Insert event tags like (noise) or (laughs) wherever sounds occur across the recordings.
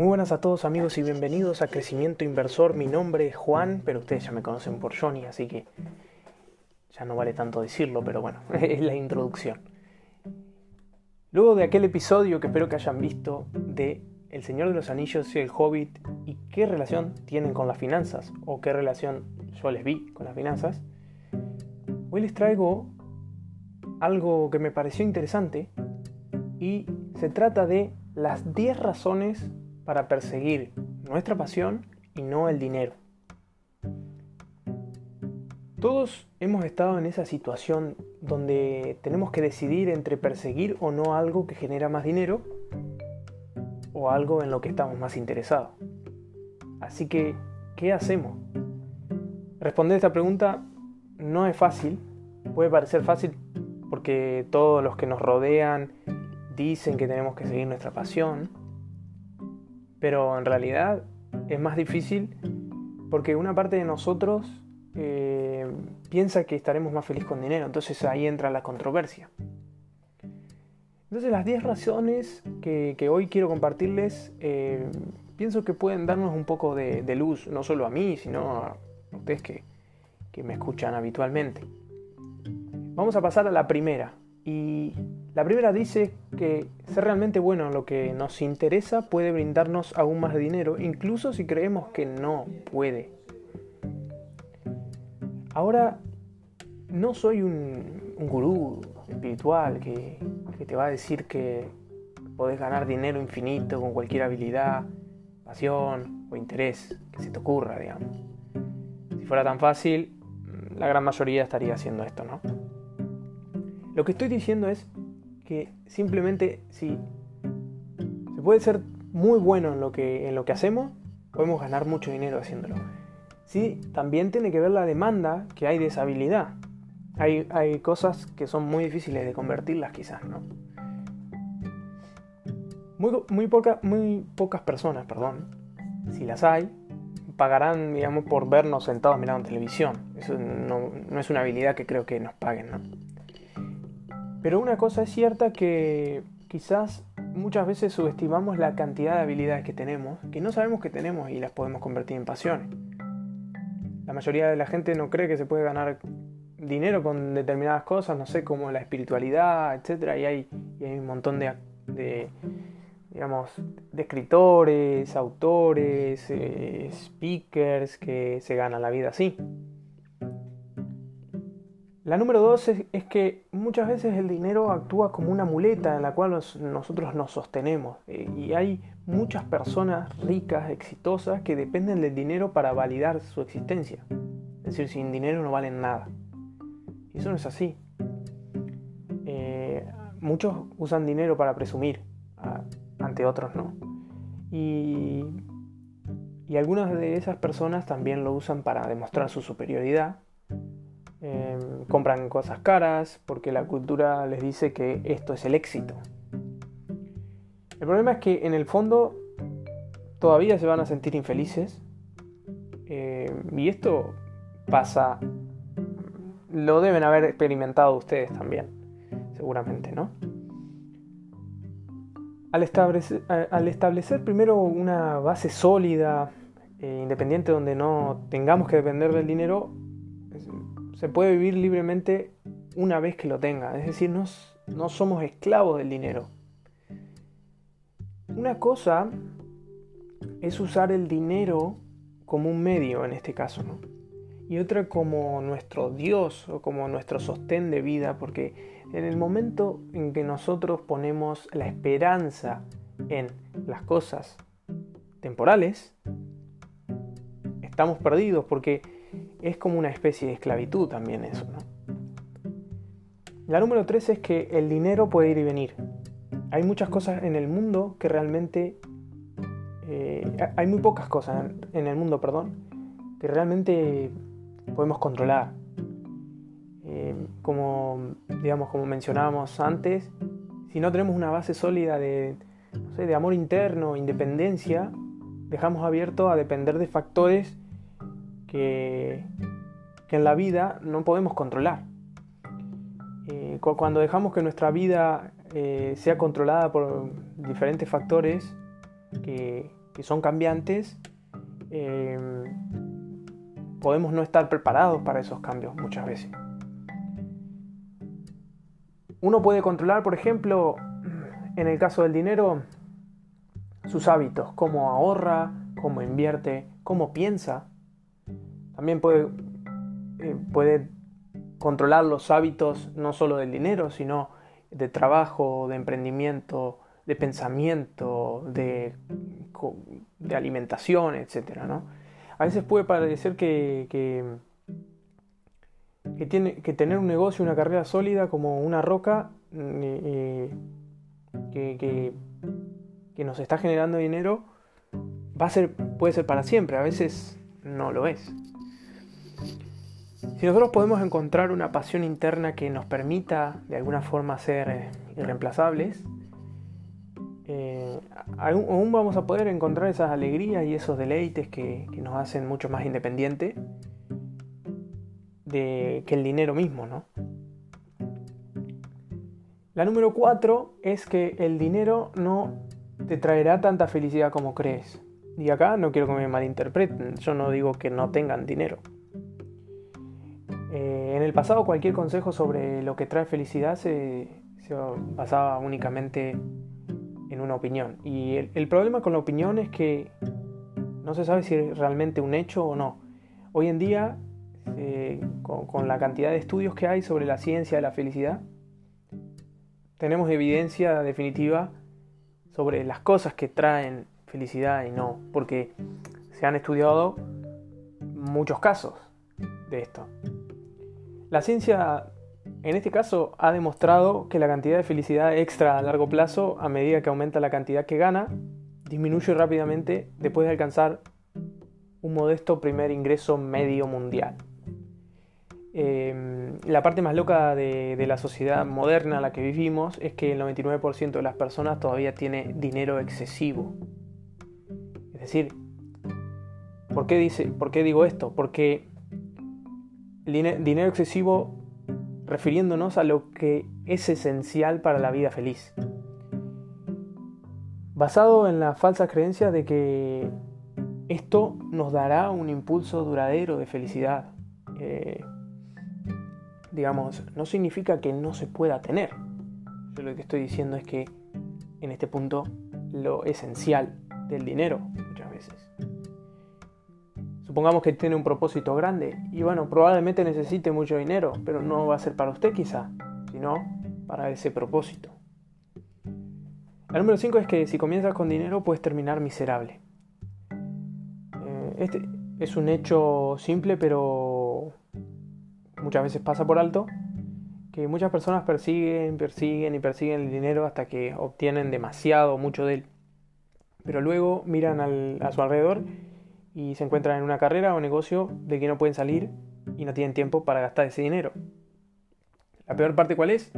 Muy buenas a todos amigos y bienvenidos a Crecimiento Inversor. Mi nombre es Juan, pero ustedes ya me conocen por Johnny, así que ya no vale tanto decirlo, pero bueno, (laughs) es la introducción. Luego de aquel episodio que espero que hayan visto de El Señor de los Anillos y el Hobbit y qué relación tienen con las finanzas o qué relación yo les vi con las finanzas, hoy les traigo algo que me pareció interesante y se trata de las 10 razones para perseguir nuestra pasión y no el dinero. Todos hemos estado en esa situación donde tenemos que decidir entre perseguir o no algo que genera más dinero o algo en lo que estamos más interesados. Así que, ¿qué hacemos? Responder esta pregunta no es fácil, puede parecer fácil porque todos los que nos rodean dicen que tenemos que seguir nuestra pasión, pero en realidad es más difícil porque una parte de nosotros eh, piensa que estaremos más felices con dinero, entonces ahí entra la controversia. Entonces las 10 razones que, hoy quiero compartirles eh, pienso que pueden darnos un poco de, luz, no solo a mí, sino a ustedes que, que me escuchan habitualmente. Vamos a pasar a la primera. Y la primera dice que ser realmente bueno en lo que nos interesa puede brindarnos aún más dinero, incluso si creemos que no puede. Ahora, no soy un, gurú espiritual que, que te va a decir que podés ganar dinero infinito con cualquier habilidad, pasión o interés que se te ocurra, digamos. Si fuera tan fácil, la gran mayoría estaría haciendo esto, ¿no? Lo que estoy diciendo es que simplemente si se puede ser muy bueno en lo que, en lo que hacemos, podemos ganar mucho dinero haciéndolo. Sí, también tiene que ver la demanda que hay de esa habilidad. Hay, hay cosas que son muy difíciles de convertirlas quizás, ¿no? Muy, muy, muy pocas personas, perdón, si las hay, pagarán, digamos, por vernos sentados mirando televisión. Eso no, no es una habilidad que creo que nos paguen, ¿no? Pero una cosa es cierta que quizás muchas veces subestimamos la cantidad de habilidades que tenemos, que no sabemos que tenemos y las podemos convertir en pasiones. La mayoría de la gente no cree que se puede ganar dinero con determinadas cosas, no sé, como la espiritualidad, etc. Y hay, un montón de, digamos, escritores, autores, eh, speakers que se ganan la vida así. La número dos es, que muchas veces el dinero actúa como una muleta en la cual nosotros nos sostenemos. Eh, y hay muchas personas ricas, exitosas, que dependen del dinero para validar su existencia. Es decir, sin dinero no valen nada. Y eso no es así. Eh, muchos usan dinero para presumir, ante otros no. Y, y algunas de esas personas también lo usan para demostrar su superioridad compran cosas caras porque la cultura les dice que esto es el éxito. El problema es que en el fondo todavía se van a sentir infelices em, y esto pasa, lo deben haber experimentado ustedes también, seguramente, ¿no? Al establecer, primero una base sólida, e independiente donde no tengamos que depender del dinero, se puede vivir libremente una vez que lo tenga. Es decir, no, no somos esclavos del dinero. Una cosa es usar el dinero como un medio en este caso, ¿no? Y otra como nuestro Dios o como nuestro sostén de vida, porque en el momento en que nosotros ponemos la esperanza en las cosas temporales, estamos perdidos porque es como una especie de esclavitud también eso, ¿no? La número tres es que el dinero puede ir y venir. Hay muchas cosas en el mundo que realmente... Eh, hay muy pocas cosas en el mundo, perdón, que realmente podemos controlar. Eh, como, digamos, como mencionábamos antes, si no tenemos una base sólida de, no sé, de amor interno, independencia, dejamos abierto a depender de factores que, en la vida no podemos controlar. Eh, cuando dejamos que nuestra vida eh, sea controlada por diferentes factores que, son cambiantes, em, podemos no estar preparados para esos cambios muchas veces. Uno puede controlar, por ejemplo, en el caso del dinero, sus hábitos, cómo ahorra, cómo invierte, cómo piensa. También puede, eh, puede controlar los hábitos no solo del dinero, sino de trabajo, de emprendimiento, de pensamiento, de, alimentación, etc. ¿no? A veces puede parecer que, que, tiene, que tener un negocio, una carrera sólida como una roca mm, eh, que, que, nos está generando dinero va a ser, puede ser para siempre, a veces no lo es. Si nosotros podemos encontrar una pasión interna que nos permita de alguna forma ser eh, irreemplazables, eh, aún vamos a poder encontrar esas alegrías y esos deleites que, nos hacen mucho más independiente de, que el dinero mismo, ¿no? La número cuatro es que el dinero no te traerá tanta felicidad como crees. Y acá no quiero que me malinterpreten, yo no digo que no tengan dinero. Eh, en el pasado cualquier consejo sobre lo que trae felicidad se, basaba únicamente en una opinión. Y el, problema con la opinión es que no se sabe si es realmente un hecho o no. Hoy en día, eh, con, la cantidad de estudios que hay sobre la ciencia de la felicidad, tenemos evidencia definitiva sobre las cosas que traen felicidad y no, porque se han estudiado muchos casos de esto. La ciencia, en este caso, ha demostrado que la cantidad de felicidad extra a largo plazo, a medida que aumenta la cantidad que gana, disminuye rápidamente después de alcanzar un modesto primer ingreso medio mundial. Em, la parte más loca de, la sociedad moderna en la que vivimos es que el 99% de las personas todavía tiene dinero excesivo. Es decir, ¿por qué, ¿por qué digo esto? Porque dinero excesivo refiriéndonos a lo que es esencial para la vida feliz. Basado en la falsa creencia de que esto nos dará un impulso duradero de felicidad. Eh, digamos, no significa que no se pueda tener. Yo lo que estoy diciendo es que en este punto lo esencial del dinero Supongamos que tiene un propósito grande y bueno, probablemente necesite mucho dinero, pero no va a ser para usted quizá, sino para ese propósito. El número 5 es que si comienzas con dinero puedes terminar miserable. Eh, este es un hecho simple pero muchas veces pasa por alto, que muchas personas persiguen, persiguen y persiguen el dinero hasta que obtienen demasiado, mucho de él. Pero luego miran a su alrededor y se encuentran en una carrera o negocio de que no pueden salir y no tienen tiempo para gastar ese dinero. La peor parte cuál es?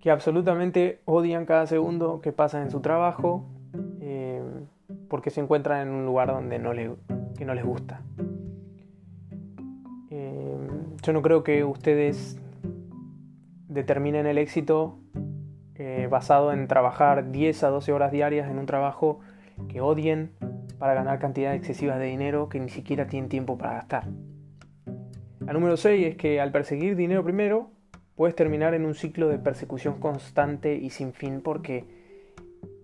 Que absolutamente odian cada segundo que pasan en su trabajo eh, porque se encuentran en un lugar donde no que no les gusta. Eh, yo no creo que ustedes determinen el éxito eh, basado en trabajar 10 a 12 horas diarias en un trabajo que odien para ganar cantidades excesivas de dinero que ni siquiera tienen tiempo para gastar. La número 6 es que al perseguir dinero primero, puedes terminar en un ciclo de persecución constante y sin fin porque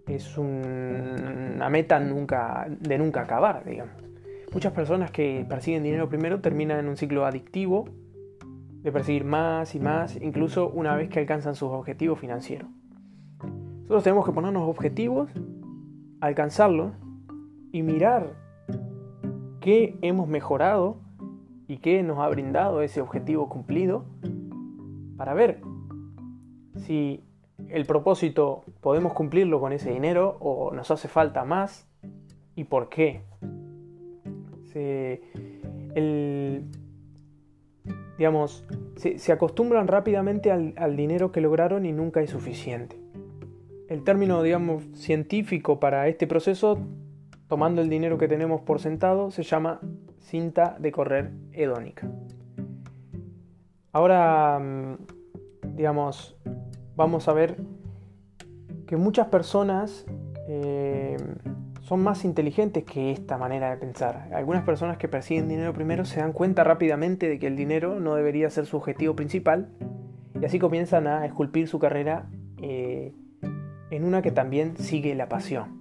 es una meta nunca, de nunca acabar, digamos. Muchas personas que persiguen dinero primero terminan en un ciclo adictivo de perseguir más y más, incluso una vez que alcanzan sus objetivos financieros. Nosotros tenemos que ponernos objetivos, alcanzarlos y mirar qué hemos mejorado y qué nos ha brindado ese objetivo cumplido para ver si el propósito podemos cumplirlo con ese dinero o nos hace falta más y por qué. Se, digamos, se, acostumbran rápidamente al, al dinero que lograron y nunca es suficiente. El término, digamos, científico para este proceso tomando el dinero que tenemos por sentado, se llama cinta de correr hedónica. Ahora, mm, digamos, vamos a ver que muchas personas eh, son más inteligentes que esta manera de pensar. Algunas personas que persiguen dinero primero se dan cuenta rápidamente de que el dinero no debería ser su objetivo principal y así comienzan a esculpir su carrera eh, en una que también sigue la pasión.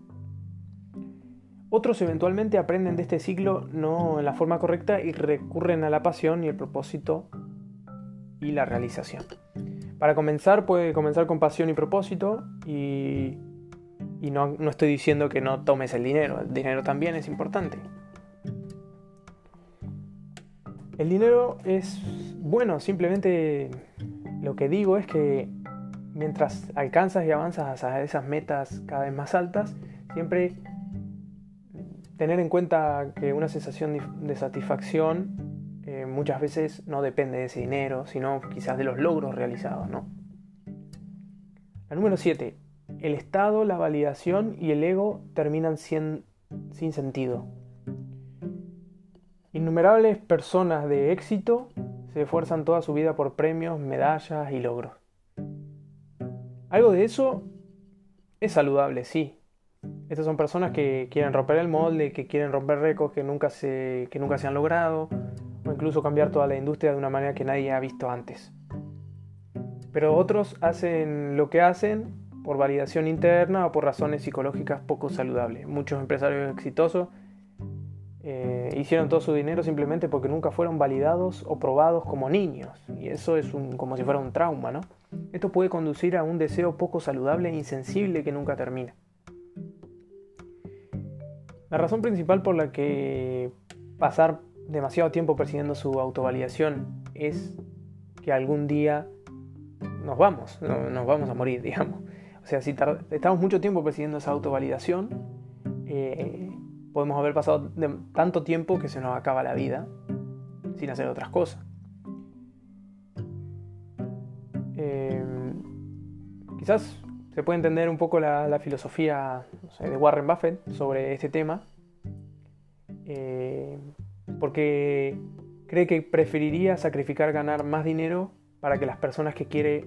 Otros eventualmente aprenden de este ciclo no en la forma correcta y recurren a la pasión y el propósito y la realización. Para comenzar puede comenzar con pasión y propósito y, no, no estoy diciendo que no tomes el dinero, el dinero también es importante. El dinero es bueno, simplemente lo que digo es que mientras alcanzas y avanzas a esas metas cada vez más altas, siempre tener en cuenta que una sensación de satisfacción eh, muchas veces no depende de ese dinero, sino quizás de los logros realizados. La número 7. El estado, la validación y el ego terminan sin, sin sentido. Innumerables personas de éxito se esfuerzan toda su vida por premios, medallas y logros. Algo de eso es saludable, sí, estas son personas que quieren romper el molde, que quieren romper récords que nunca, se, que nunca se han logrado, o incluso cambiar toda la industria de una manera que nadie ha visto antes. Pero otros hacen lo que hacen por validación interna o por razones psicológicas poco saludables. Muchos empresarios exitosos eh, hicieron todo su dinero simplemente porque nunca fueron validados o probados como niños. Y eso es como si fuera un trauma, ¿no? Esto puede conducir a un deseo poco saludable e insensible que nunca termina. La razón principal por la que pasar demasiado tiempo persiguiendo su autovalidación es que algún día nos vamos, nos vamos a morir, (laughs) digamos. O sea, si estamos mucho tiempo persiguiendo esa autovalidación, eh, podemos haber pasado tanto tiempo que se nos acaba la vida sin hacer otras cosas. Eh, quizás se puede entender un poco la, filosofía de Warren Buffett sobre este tema, eh, porque cree que preferiría sacrificar ganar más dinero para que las personas que quiere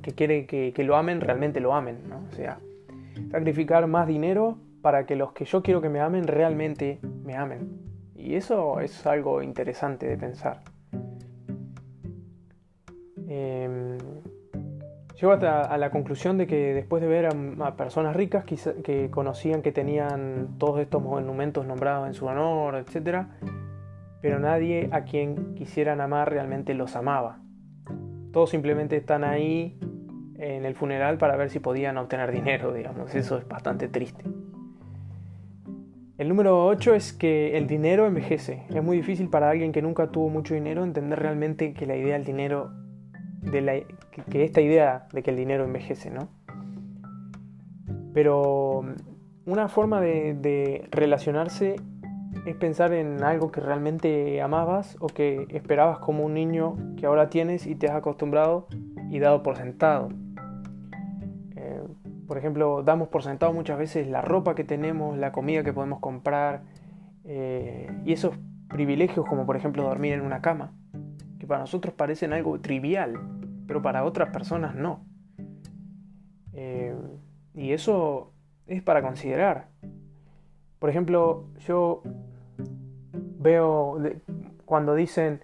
que, quiere que, lo amen realmente lo amen, o sea, sacrificar más dinero para que los que yo quiero que me amen realmente me amen. Y eso es algo interesante de pensar. Eh, Llego a la conclusión de que después de ver a, personas ricas que conocían que tenían todos estos monumentos nombrados en su honor, etc., pero nadie a quien quisieran amar realmente los amaba. Todos simplemente están ahí en el funeral para ver si podían obtener dinero, digamos. Eso es bastante triste. El número 8 es que el dinero envejece. Es muy difícil para alguien que nunca tuvo mucho dinero entender realmente que la idea del dinero que, esta idea de que el dinero envejece, ¿no? Pero mm, una forma de, relacionarse es pensar en algo que realmente amabas o que esperabas como un niño que ahora tienes y te has acostumbrado y dado por sentado. Eh, por ejemplo, damos por sentado muchas veces la ropa que tenemos, la comida que podemos comprar eh, y esos privilegios como por ejemplo dormir en una cama para nosotros parecen algo trivial, pero para otras personas no. Eh, y eso es para considerar. Por ejemplo, yo veo cuando dicen,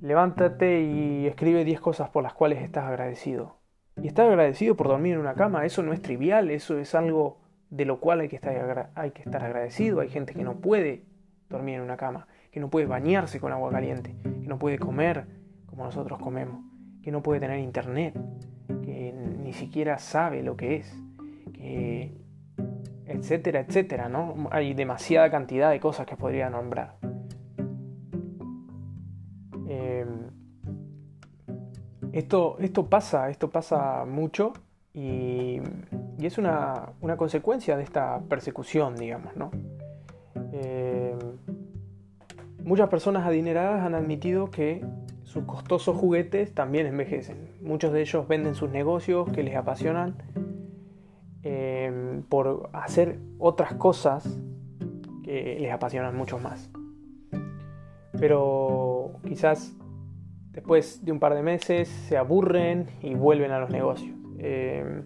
levántate y escribe 10 cosas por las cuales estás agradecido. Y estar agradecido por dormir en una cama, eso no es trivial, eso es algo de lo cual hay que estar, hay que estar agradecido. Hay gente que no puede dormir en una cama que no puede bañarse con agua caliente, que no puede comer como nosotros comemos, que no puede tener internet, que ni siquiera sabe lo que es, que etcétera, etcétera, ¿no? Hay demasiada cantidad de cosas que podría nombrar. Em, esto, esto pasa, esto pasa mucho y, es una, una, consecuencia de esta persecución, digamos, ¿no? Em, Muchas personas adineradas han admitido que sus costosos juguetes también envejecen. Muchos de ellos venden sus negocios que les apasionan em, por hacer otras cosas que les apasionan mucho más. Pero quizás después de un par de meses se aburren y vuelven a los negocios. Em,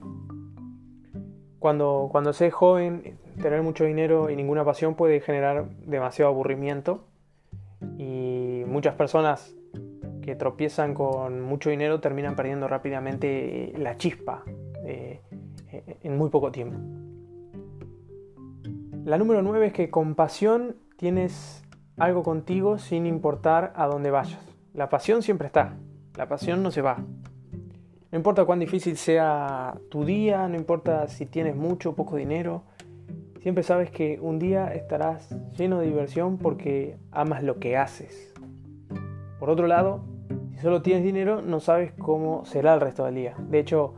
Cuando, cuando se es joven, tener mucho dinero y ninguna pasión puede generar demasiado aburrimiento. Muchas personas que tropiezan con mucho dinero terminan perdiendo rápidamente la chispa eh, en muy poco tiempo. La número 9 es que con pasión tienes algo contigo sin importar a dónde vayas. La pasión siempre está, la pasión no se va. No importa cuán difícil sea tu día, no importa si tienes mucho o poco dinero, siempre sabes que un día estarás lleno de diversión porque amas lo que haces. Por otro lado, si solo tienes dinero, no sabes cómo será el resto del día. De hecho,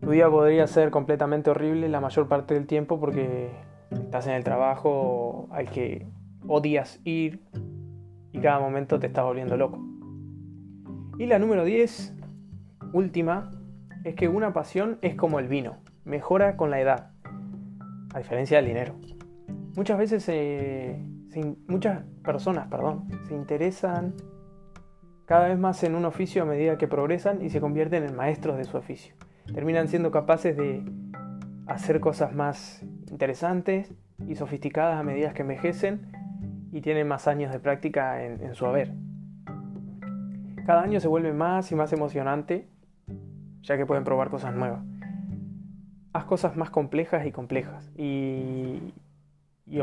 tu día podría ser completamente horrible la mayor parte del tiempo porque estás en el trabajo al que odias ir y cada momento te estás volviendo loco. Y la número 10, última, es que una pasión es como el vino, mejora con la edad, a diferencia del dinero. Muchas veces, muchas personas, perdón, se interesan cada vez más en un oficio a medida que progresan y se convierten en maestros de su oficio. Terminan siendo capaces de hacer cosas más interesantes y sofisticadas a medida que envejecen y tienen más años de práctica en, su haber. Cada año se vuelve más y más emocionante, ya que pueden probar cosas nuevas. Haz cosas más complejas y complejas y, y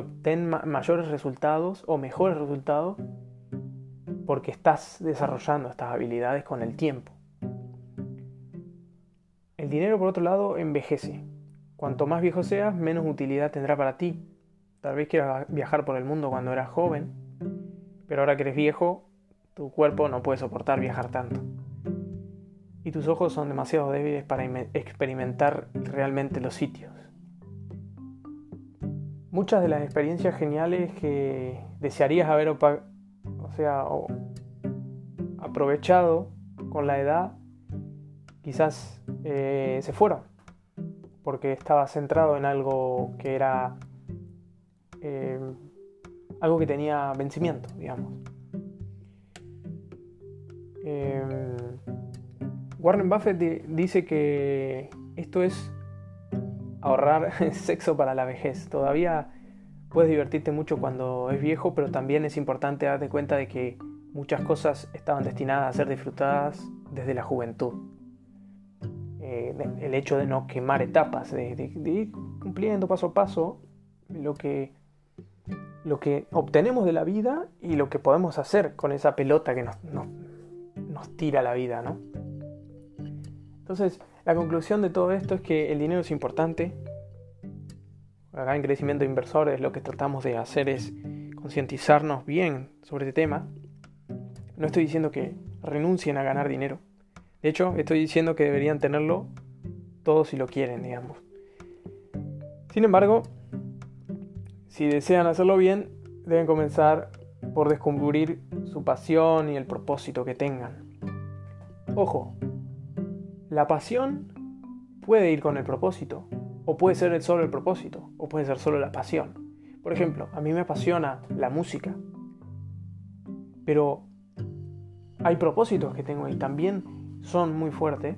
mayores resultados o mejores resultados porque estás desarrollando estas habilidades con el tiempo. El dinero, por otro lado, envejece. Cuanto más viejo seas, menos utilidad tendrá para ti. Tal vez quieras viajar por el mundo cuando eras joven, pero ahora que eres viejo, tu cuerpo no puede soportar viajar tanto. Y tus ojos son demasiado débiles para experimentar realmente los sitios. Muchas de las experiencias geniales que desearías haber o sea, aprovechado con la edad, quizás eh, se fueron, porque estaba centrado en algo que era eh, algo que tenía vencimiento, digamos. Em, Warren Buffett dice que esto es ahorrar (laughs) sexo para la vejez. Todavía puedes divertirte mucho cuando es viejo, pero también es importante darte cuenta de que muchas cosas estaban destinadas a ser disfrutadas desde la juventud. Eh, el hecho de no quemar etapas, de, ir cumpliendo paso a paso lo que, lo que obtenemos de la vida y lo que podemos hacer con esa pelota que nos, nos tira la vida, ¿no? Entonces, la conclusión de todo esto es que el dinero es importante. Acá en crecimiento de inversores lo que tratamos de hacer es concientizarnos bien sobre este tema. No estoy diciendo que renuncien a ganar dinero. De hecho, estoy diciendo que deberían tenerlo todos si lo quieren, digamos. Sin embargo, si desean hacerlo bien, deben comenzar por descubrir su pasión y el propósito que tengan. Ojo, la pasión puede ir con el propósito, o puede ser solo el propósito, o puede ser solo la pasión. Por ejemplo, a mí me apasiona la música, pero hay propósitos que tengo y también son muy fuertes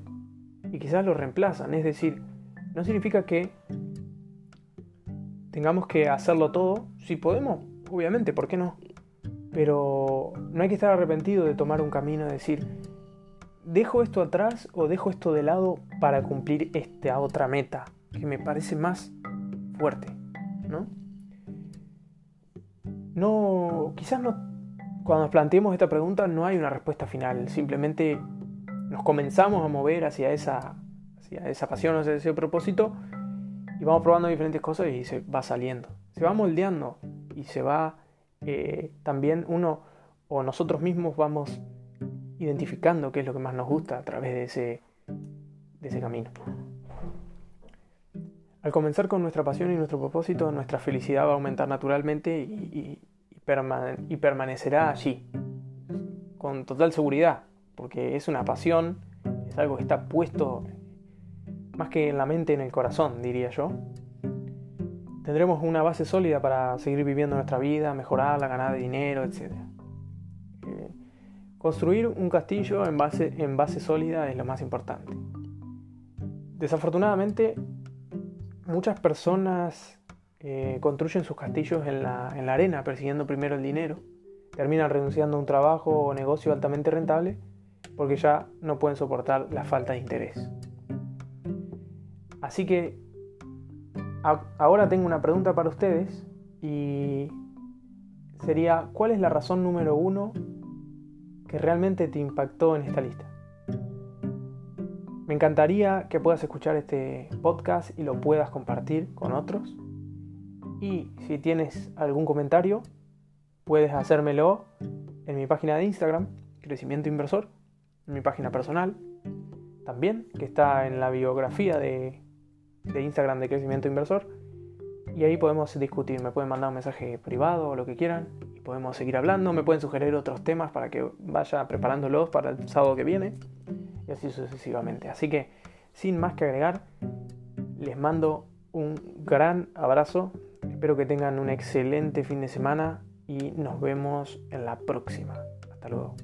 y quizás los reemplazan. Es decir, no significa que tengamos que hacerlo todo. Si podemos, obviamente, ¿por qué no? Pero no hay que estar arrepentido de tomar un camino y decir, dejo esto atrás o dejo esto de lado para cumplir esta otra meta que me parece más fuerte, ¿no? No, quizás no, cuando nos planteemos esta pregunta no hay una respuesta final, simplemente nos comenzamos a mover hacia esa, hacia esa pasión, hacia ese propósito y vamos probando diferentes cosas y se va saliendo, se va moldeando y se va eh, también uno o nosotros mismos vamos identificando qué es lo que más nos gusta a través de ese, de ese camino. Al comenzar con nuestra pasión y nuestro propósito, nuestra felicidad va a aumentar naturalmente y, permanecerá allí, con total seguridad, porque es una pasión, es algo que está puesto más que en la mente, en el corazón, diría yo tendremos una base sólida para seguir viviendo nuestra vida, mejorarla, ganar dinero, etc. Eh, construir un castillo en base sólida es lo más importante. Desafortunadamente, muchas personas eh, construyen sus castillos en la, en la arena, persiguiendo primero el dinero. Terminan renunciando a un trabajo o negocio altamente rentable porque ya no pueden soportar la falta de interés. Así que ahora tengo una pregunta para ustedes y sería, ¿cuál es la razón número uno que realmente te impactó en esta lista? Me encantaría que puedas escuchar este podcast y lo puedas compartir con otros. Y si tienes algún comentario, puedes hacérmelo en mi página de Instagram, Crecimiento Inversor, en mi página personal también, que está en la biografía de, de Instagram de Crecimiento Inversor. Y ahí podemos discutir, me pueden mandar un mensaje privado o lo que quieran y podemos seguir hablando, me pueden sugerir otros temas para que vaya preparándolos para el sábado que viene y así sucesivamente. Así que, sin más que agregar, les mando un gran abrazo, espero que tengan un excelente fin de semana y nos vemos en la próxima. Hasta luego.